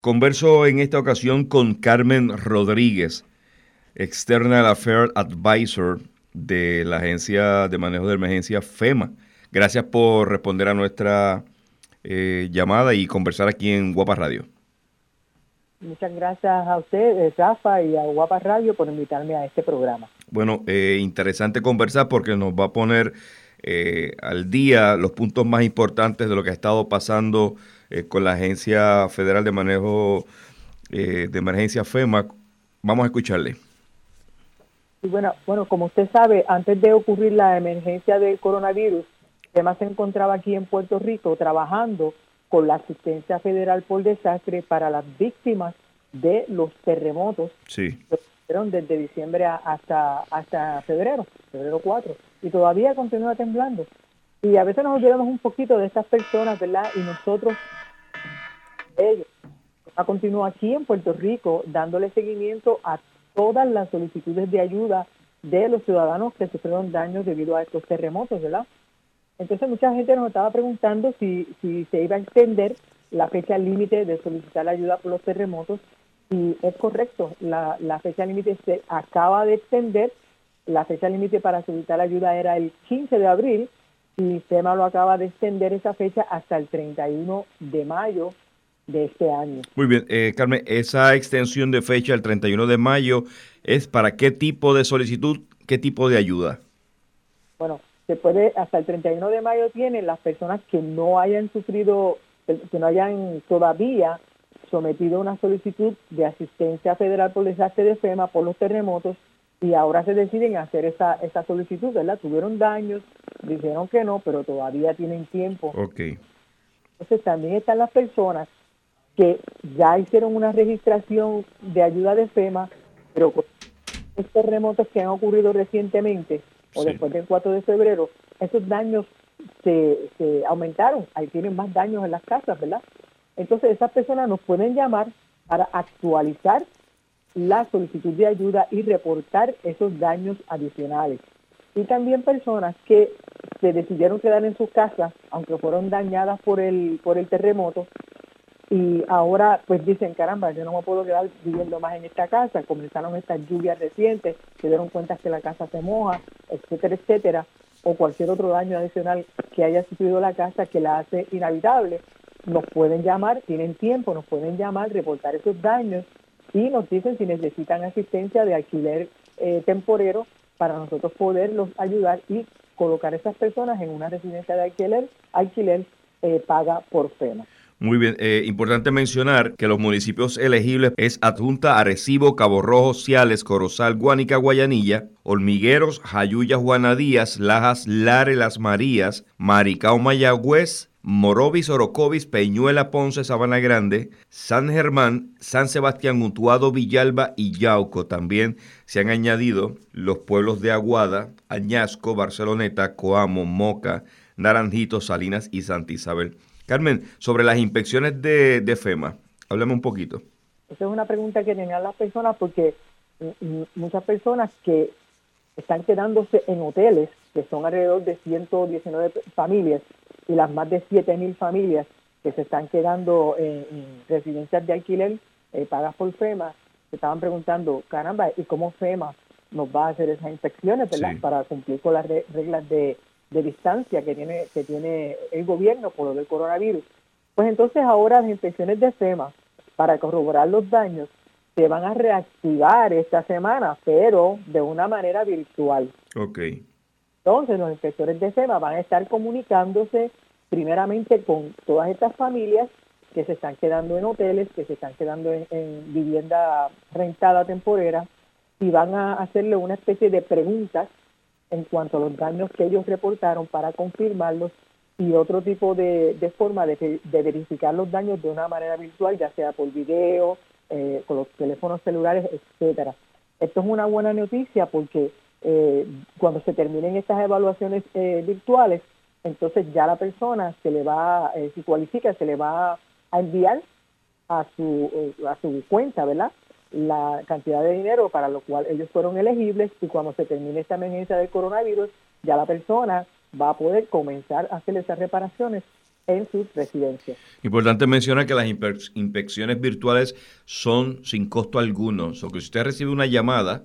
Converso en esta ocasión con Carmen Rodríguez, External Affairs Advisor de la Agencia de Manejo de Emergencia FEMA. Gracias por responder a nuestra eh, llamada y conversar aquí en Guapa Radio. Muchas gracias a usted, eh, Rafa, y a Guapa Radio por invitarme a este programa. Bueno, eh, interesante conversar porque nos va a poner al día los puntos más importantes de lo que ha estado pasando eh, con la Agencia Federal de Manejo eh, de Emergencia FEMA. Vamos a escucharle. Y bueno, bueno, como usted sabe, antes de ocurrir la emergencia del coronavirus, FEMA se encontraba aquí en Puerto Rico trabajando con la asistencia federal por desastre para las víctimas de los terremotos sí. que fueron desde diciembre hasta, hasta febrero, febrero 4, y todavía continúa temblando. Y a veces nos olvidamos un poquito de estas personas, ¿verdad? Y nosotros ellos. Continúa aquí en Puerto Rico dándole seguimiento a todas las solicitudes de ayuda de los ciudadanos que sufrieron daños debido a estos terremotos, ¿verdad? Entonces mucha gente nos estaba preguntando si, si se iba a extender la fecha límite de solicitar ayuda por los terremotos y es correcto, la, la fecha límite se acaba de extender, la fecha límite para solicitar ayuda era el 15 de abril y SEMA lo acaba de extender esa fecha hasta el 31 de mayo de este año. Muy bien, eh, Carmen, esa extensión de fecha el 31 de mayo es para qué tipo de solicitud, qué tipo de ayuda. Bueno, se puede, hasta el 31 de mayo tienen las personas que no hayan sufrido, que no hayan todavía sometido una solicitud de asistencia federal por desastre de FEMA por los terremotos y ahora se deciden hacer esa, esa solicitud, ¿verdad? Tuvieron daños, dijeron que no, pero todavía tienen tiempo. Ok. Entonces también están las personas que ya hicieron una registración de ayuda de FEMA, pero con estos terremotos que han ocurrido recientemente o después del 4 de febrero, esos daños se, se aumentaron, ahí tienen más daños en las casas, ¿verdad? Entonces esas personas nos pueden llamar para actualizar la solicitud de ayuda y reportar esos daños adicionales. Y también personas que se decidieron quedar en sus casas, aunque fueron dañadas por el, por el terremoto, y ahora pues dicen, caramba, yo no me puedo quedar viviendo más en esta casa, comenzaron estas lluvias recientes, se dieron cuenta que la casa se moja, etcétera, etcétera, o cualquier otro daño adicional que haya sufrido la casa que la hace inhabitable, nos pueden llamar, tienen tiempo, nos pueden llamar, reportar esos daños y nos dicen si necesitan asistencia de alquiler eh, temporero para nosotros poderlos ayudar y colocar a esas personas en una residencia de alquiler, alquiler eh, paga por FEMA. Muy bien, eh, importante mencionar que los municipios elegibles es Adjunta, Arecibo, Cabo Rojo, Ciales, Corozal, Guánica, Guayanilla, Hormigueros, Jayuya, Juana Díaz, Lajas, Lare, Las Marías, Maricao, Mayagüez, Morovis, Orocovis, Peñuela, Ponce, Sabana Grande, San Germán, San Sebastián, Mutuado, Villalba y Yauco. También se han añadido los pueblos de Aguada, Añasco, Barceloneta, Coamo, Moca, Naranjito, Salinas y Santa Isabel. Carmen, sobre las inspecciones de, FEMA, háblame un poquito. Esa es una pregunta que tenían las personas porque muchas personas que están quedándose en hoteles, que son alrededor de 119 familias, y las más de 7.000 familias que se están quedando en, residencias de alquiler eh, pagas por FEMA, se estaban preguntando, caramba, ¿y cómo FEMA nos va a hacer esas inspecciones, verdad? Para cumplir con las reglas de de distancia que tiene, que tiene el gobierno por lo del coronavirus. Pues entonces ahora las inspecciones de FEMA para corroborar los daños se van a reactivar esta semana, pero de una manera virtual. Ok. Entonces los inspectores de FEMA van a estar comunicándose primeramente con todas estas familias que se están quedando en hoteles, que se están quedando en, en vivienda rentada temporera, y van a hacerle una especie de preguntas en cuanto a los daños que ellos reportaron para confirmarlos y otro tipo de, forma de, verificar los daños de una manera virtual, ya sea por video, eh, con los teléfonos celulares, etcétera. Esto es una buena noticia porque eh, cuando se terminen estas evaluaciones eh, virtuales, entonces ya la persona se le va, si cualifica, se le va a enviar a su, a su cuenta, ¿verdad? la cantidad de dinero para lo cual ellos fueron elegibles y cuando se termine esta emergencia del coronavirus, ya la persona va a poder comenzar a hacer esas reparaciones en sus residencias. Importante mencionar que las inspecciones virtuales son sin costo alguno. O que si usted recibe una llamada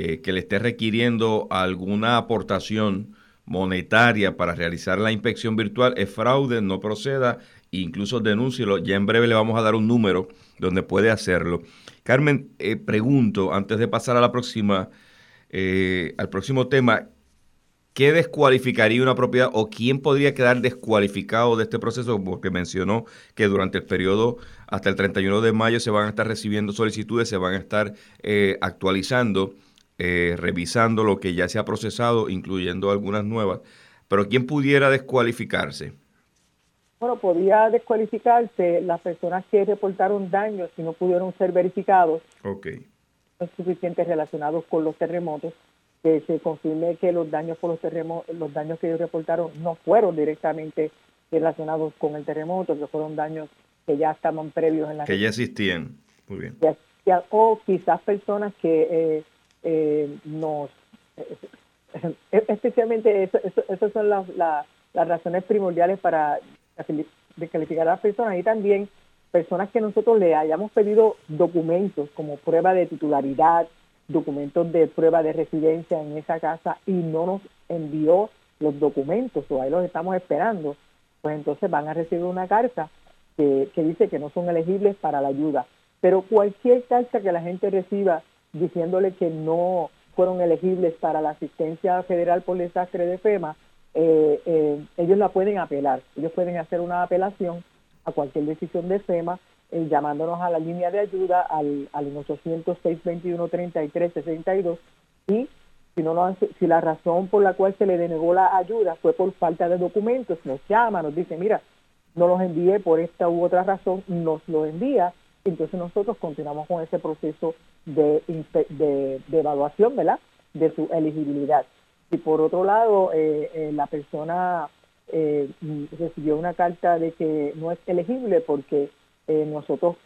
eh, que le esté requiriendo alguna aportación monetaria para realizar la inspección virtual, es fraude, no proceda, incluso denúncielo. Ya en breve le vamos a dar un número donde puede hacerlo. Carmen, eh, pregunto, antes de pasar a la próxima, eh, al próximo tema, ¿qué descualificaría una propiedad o quién podría quedar descualificado de este proceso? Porque mencionó que durante el periodo hasta el 31 de mayo se van a estar recibiendo solicitudes, se van a estar eh, actualizando, eh, revisando lo que ya se ha procesado, incluyendo algunas nuevas. Pero ¿quién pudiera descualificarse? Bueno, podría descualificarse las personas que reportaron daños y no pudieron ser verificados. Ok. No suficientes relacionados con los terremotos que se confirme que los daños por los terremotos, los daños que ellos reportaron no fueron directamente relacionados con el terremoto, que fueron daños que ya estaban previos en la que ya existían. Muy bien. o quizás personas que eh, eh, nos eh, especialmente esas son las, las, razones primordiales para descalificar a las personas y también personas que nosotros le hayamos pedido documentos como prueba de titularidad, documentos de prueba de residencia en esa casa y no nos envió los documentos o ahí los estamos esperando, pues entonces van a recibir una carta que, dice que no son elegibles para la ayuda. Pero cualquier carta que la gente reciba diciéndole que no fueron elegibles para la asistencia federal por desastre de FEMA, eh, eh, ellos la pueden apelar. Ellos pueden hacer una apelación a cualquier decisión de FEMA eh, llamándonos a la línea de ayuda al, al 800-621-3362 y si, no si la razón por la cual se le denegó la ayuda fue por falta de documentos, nos llama, nos dice, mira, no los envié por esta u otra razón, nos lo envía, entonces nosotros continuamos con ese proceso de, de, evaluación, ¿verdad?, de su elegibilidad. Y por otro lado, eh, eh, la persona recibió una carta de que no es elegible porque eh, nosotros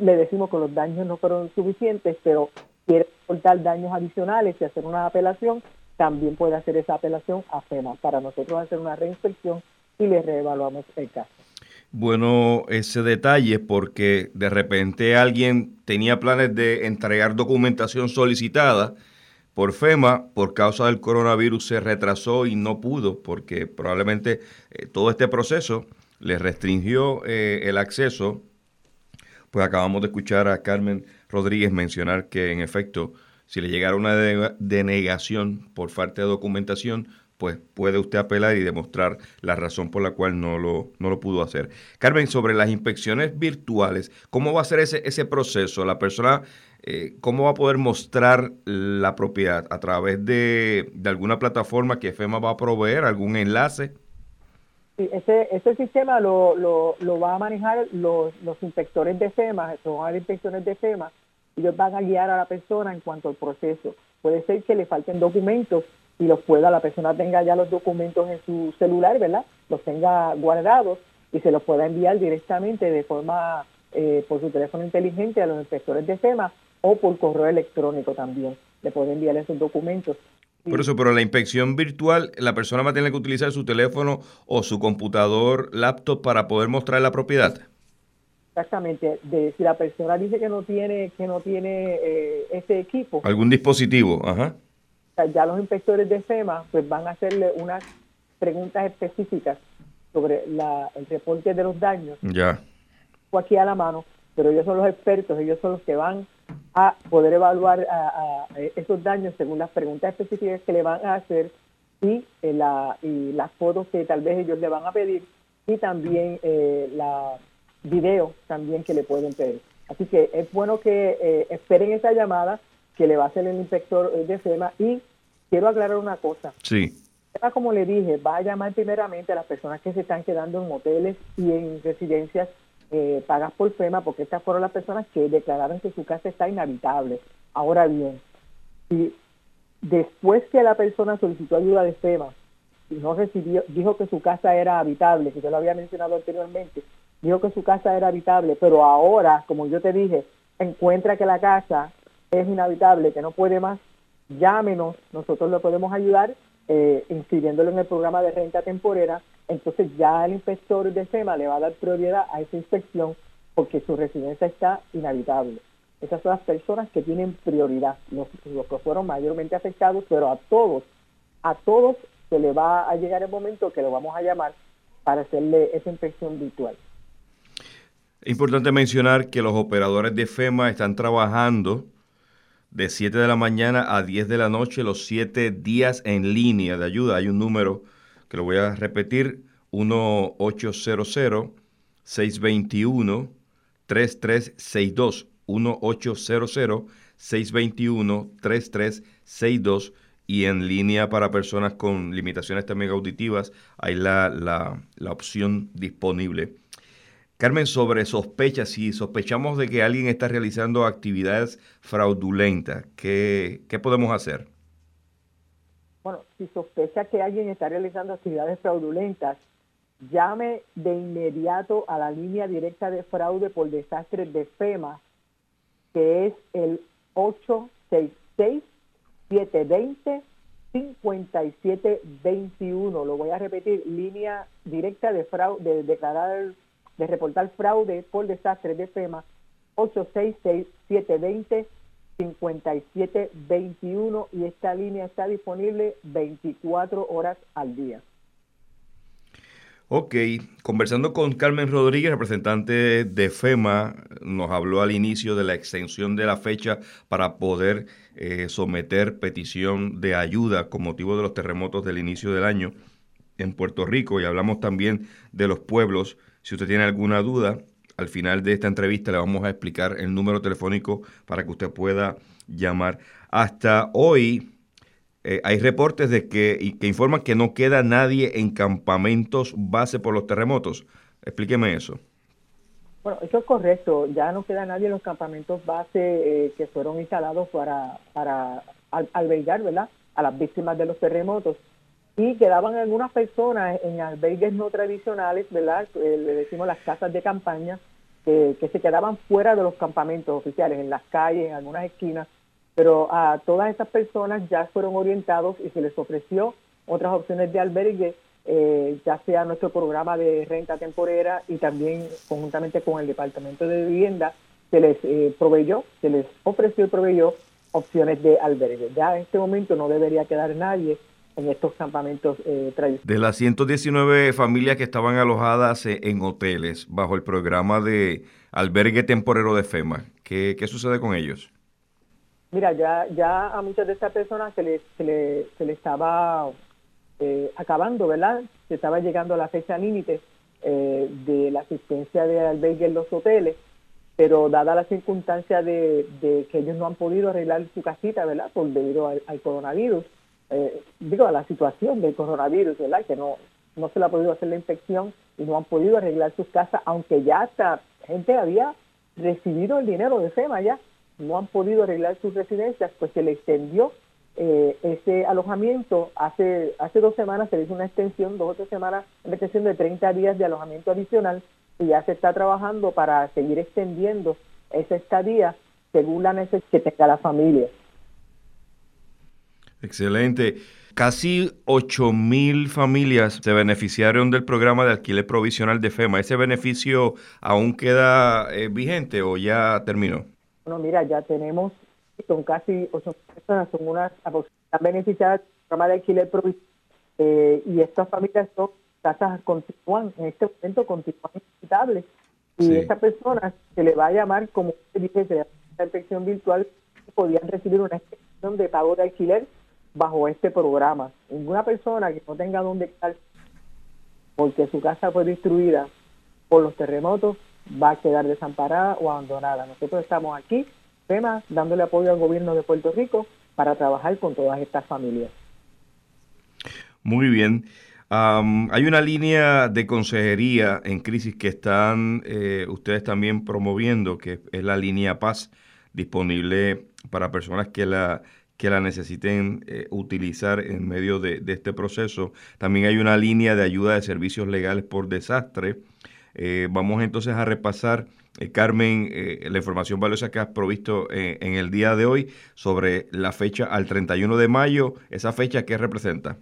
le decimos que los daños no fueron suficientes, pero quiere reportar daños adicionales y hacer una apelación, también puede hacer esa apelación a FEMA para nosotros hacer una reinspección y le reevaluamos el caso. Bueno, ese detalle porque de repente alguien tenía planes de entregar documentación solicitada por FEMA, por causa del coronavirus se retrasó y no pudo porque probablemente eh, todo este proceso le restringió eh, el acceso. Pues acabamos de escuchar a Carmen Rodríguez mencionar que en efecto, si le llegara una denegación por falta de documentación, pues puede usted apelar y demostrar la razón por la cual no lo, no lo pudo hacer. Carmen, sobre las inspecciones virtuales, ¿cómo va a ser ese, ese proceso? La persona, eh, ¿cómo va a poder mostrar la propiedad? ¿A través de, de alguna plataforma que FEMA va a proveer, algún enlace? Sí, ese, ese sistema lo, lo, lo va a manejar los, los inspectores de FEMA, son las inspecciones de FEMA, ellos van a guiar a la persona en cuanto al proceso. Puede ser que le falten documentos y los pueda, la persona tenga ya los documentos en su celular, ¿verdad? Los tenga guardados y se los pueda enviar directamente de forma eh, por su teléfono inteligente a los inspectores de FEMA o por correo electrónico también. Le puede enviar esos documentos por eso, pero la inspección virtual, la persona va a tener que utilizar su teléfono o su computador, laptop para poder mostrar la propiedad. Exactamente. De, si la persona dice que no tiene que no tiene eh, ese equipo. Algún dispositivo, ajá. Ya los inspectores de FEMA pues van a hacerle unas preguntas específicas sobre el reporte de los daños. Ya. O aquí a la mano, pero ellos son los expertos, ellos son los que van a poder evaluar a, esos daños según las preguntas específicas que le van a hacer y, eh, la, y las fotos que tal vez ellos le van a pedir y también eh, la video también que le pueden pedir. Así que es bueno que eh, esperen esa llamada que le va a hacer el inspector de FEMA y quiero aclarar una cosa. Sí. Como le dije, va a llamar primeramente a las personas que se están quedando en hoteles y en residencias eh, pagas por FEMA, porque estas fueron las personas que declararon que su casa está inhabitable. Ahora bien, si después que la persona solicitó ayuda de FEMA y no recibió, dijo que su casa era habitable, que yo lo había mencionado anteriormente, dijo que su casa era habitable, pero ahora, como yo te dije, encuentra que la casa es inhabitable, que no puede más, llámenos, nosotros le podemos ayudar eh, inscribiéndolo en el programa de renta temporera entonces ya el inspector de FEMA le va a dar prioridad a esa inspección porque su residencia está inhabitable. Esas son las personas que tienen prioridad, los, los que fueron mayormente afectados, pero a todos, a todos se le va a llegar el momento que lo vamos a llamar para hacerle esa inspección virtual. Es importante mencionar que los operadores de FEMA están trabajando de 7 de la mañana a 10 de la noche los 7 días en línea de ayuda. Hay un número que lo voy a repetir, 1-800-621-3362. 1-800-621-3362 y en línea para personas con limitaciones también auditivas hay la, la, opción disponible. Carmen, sobre sospechas, si sospechamos de que alguien está realizando actividades fraudulentas, ¿qué, ¿qué, podemos hacer? Bueno, si sospecha que alguien está realizando actividades fraudulentas, llame de inmediato a la línea directa de fraude por desastres de FEMA, que es el 866 720-5721. Lo voy a repetir, línea directa de fraude, de declarar, de reportar fraude por desastre de FEMA, 866-720-5721 y esta línea está disponible 24 horas al día. Ok, conversando con Carmen Rodríguez, representante de FEMA, nos habló al inicio de la extensión de la fecha para poder eh, someter petición de ayuda con motivo de los terremotos del inicio del año en Puerto Rico y hablamos también de los pueblos. Si usted tiene alguna duda, al final de esta entrevista le vamos a explicar el número telefónico para que usted pueda llamar. Hasta hoy, eh, hay reportes de que, informan que no queda nadie en campamentos base por los terremotos. Explíqueme eso. Bueno, eso es correcto. Ya no queda nadie en los campamentos base eh, que fueron instalados para, para albergar ¿verdad? a las víctimas de los terremotos. Y quedaban algunas personas en albergues no tradicionales, ¿verdad? Eh, le decimos las casas de campaña, que se quedaban fuera de los campamentos oficiales, en las calles, en algunas esquinas, pero a todas esas personas ya fueron orientados y se les ofreció otras opciones de albergue, eh, ya sea nuestro programa de renta temporera y también conjuntamente con el Departamento de Vivienda, se les eh, proveyó, se les ofreció y proveyó opciones de albergue. Ya en este momento no debería quedar nadie en estos campamentos eh, tradicionales. De las 119 familias que estaban alojadas en hoteles bajo el programa de albergue temporero de FEMA, ¿qué, qué sucede con ellos? Mira, ya, ya a muchas de estas personas se les, se le, se estaba eh, acabando, ¿verdad? Se estaba llegando a la fecha límite eh, de la asistencia de albergue en los hoteles, pero dada la circunstancia de, que ellos no han podido arreglar su casita, ¿verdad? Por debido al, coronavirus, eh, digo, a la situación del coronavirus. Que no, no se le ha podido hacer la inspección y no han podido arreglar sus casas, aunque ya hasta gente había recibido el dinero de FEMA ya no han podido arreglar sus residencias, pues se le extendió eh, ese alojamiento. Hace, hace dos semanas se le hizo una extensión, dos o tres semanas, una extensión de 30 días de alojamiento adicional y ya se está trabajando para seguir extendiendo esa estadía según la necesidad que tenga la familia. Excelente. Casi 8.000 familias se beneficiaron del programa de alquiler provisional de FEMA. ¿Ese beneficio aún queda eh, vigente o ya terminó? Bueno, mira, ya tenemos, son casi 8 personas, son unas están beneficiadas del programa de alquiler eh, y estas familias son casas continúan, en este momento continúan visitables. Y a esta persona se le va a llamar, como se dice, de la inspección virtual, podían recibir una extensión de pago de alquiler bajo este programa. Ninguna persona que no tenga dónde estar porque su casa fue destruida por los terremotos va a quedar desamparada o abandonada. Nosotros estamos aquí, FEMA, dándole apoyo al gobierno de Puerto Rico para trabajar con todas estas familias. Muy bien. hay una línea de consejería en crisis que están eh, ustedes también promoviendo, que es la línea Paz, disponible para personas que la, que la necesiten eh, utilizar en medio de, este proceso. También hay una línea de ayuda de servicios legales por desastre eh, vamos entonces a repasar, eh, Carmen, la información valiosa que has provisto en el día de hoy sobre la fecha al 31 de mayo. ¿Esa fecha qué representa?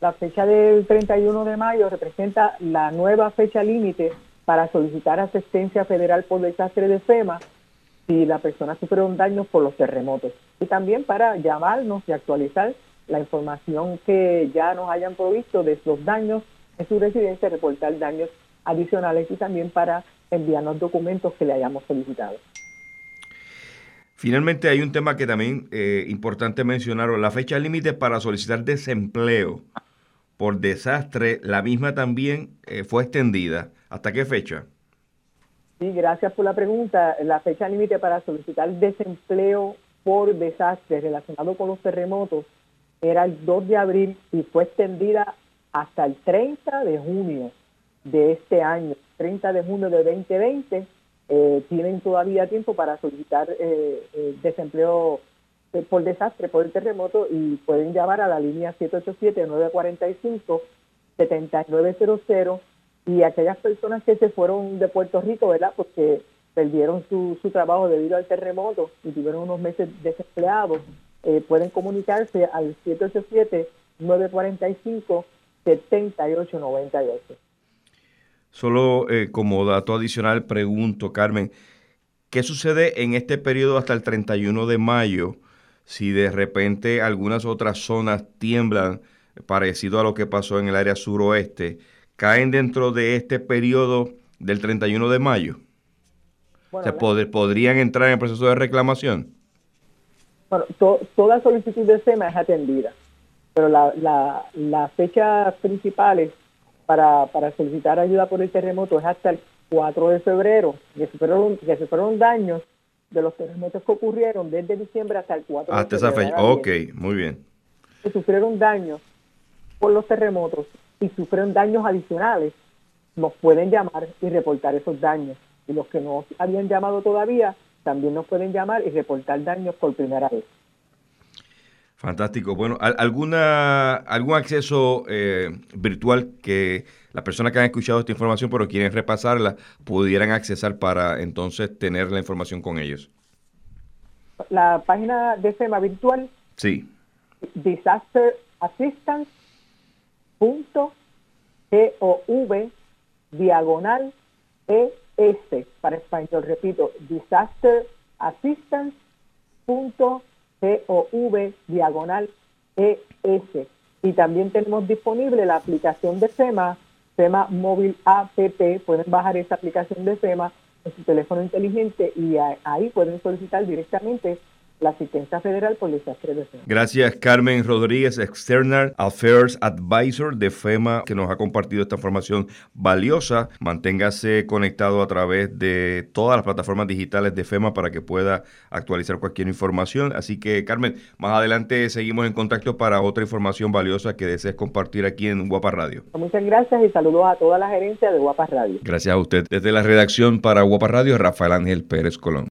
la fecha del 31 de mayo representa la nueva fecha límite para solicitar asistencia federal por desastre de FEMA si la persona sufrió un daño por los terremotos. Y también para llamarnos y actualizar la información que ya nos hayan provisto de los daños en su residencia, reportar daños adicionales y también para enviarnos documentos que le hayamos solicitado. Finalmente hay un tema que también es eh, importante mencionar, la fecha límite para solicitar desempleo por desastre, la misma también eh, fue extendida. ¿Hasta qué fecha? Sí, gracias por la pregunta. La fecha límite para solicitar desempleo por desastre relacionado con los terremotos era el 2 de abril y fue extendida hasta el 30 de junio de este año, 30 de junio de 2020. Eh, tienen todavía tiempo para solicitar eh, eh, desempleo por desastre, por el terremoto y pueden llamar a la línea 787-945-7900 y aquellas personas que se fueron de Puerto Rico, ¿verdad? Porque perdieron su, su trabajo debido al terremoto y tuvieron unos meses desempleados, eh, pueden comunicarse al 787-945-7898. Solo eh, como dato adicional pregunto, Carmen, ¿qué sucede en este periodo hasta el 31 de mayo si de repente algunas otras zonas tiemblan parecido a lo que pasó en el área suroeste? ¿Caen dentro de este periodo del 31 de mayo? ¿Se ¿Podrían entrar en el proceso de reclamación? Bueno, toda solicitud de SEMA es atendida, pero las la, la fechas principales para, para solicitar ayuda por el terremoto es hasta el 4 de febrero, que se fueron, que se fueron daños de los terremotos que ocurrieron desde diciembre hasta el 4 de febrero. Hasta esa fecha, ok, muy bien. Que sufrieron daños por los terremotos y sufrieron daños adicionales, nos pueden llamar y reportar esos daños. Y los que no habían llamado todavía, también nos pueden llamar y reportar daños por primera vez. Fantástico. Bueno, ¿alguna, ¿algún acceso eh, virtual que las personas que han escuchado esta información pero quieren repasarla pudieran accesar para entonces tener la información con ellos? La página de FEMA virtual. Sí. disasterassistance.gov diagonal e este, para español, repito, disasterassistance.gov diagonal ES. Y también tenemos disponible la aplicación de FEMA, FEMA Móvil App. Pueden bajar esa aplicación de FEMA en su teléfono inteligente y ahí pueden solicitar directamente la asistencia federal por desastre de FEMA. Gracias Carmen Rodríguez, External Affairs Advisor de FEMA, que nos ha compartido esta información valiosa. Manténgase conectado a través de todas las plataformas digitales de FEMA para que pueda actualizar cualquier información. Así que Carmen, más adelante seguimos en contacto para otra información valiosa que desees compartir aquí en Guapa Radio. Muchas gracias y saludos a toda la gerencia de Guapa Radio. Gracias a usted. Desde la redacción para Guapa Radio, Rafael Ángel Pérez Colón.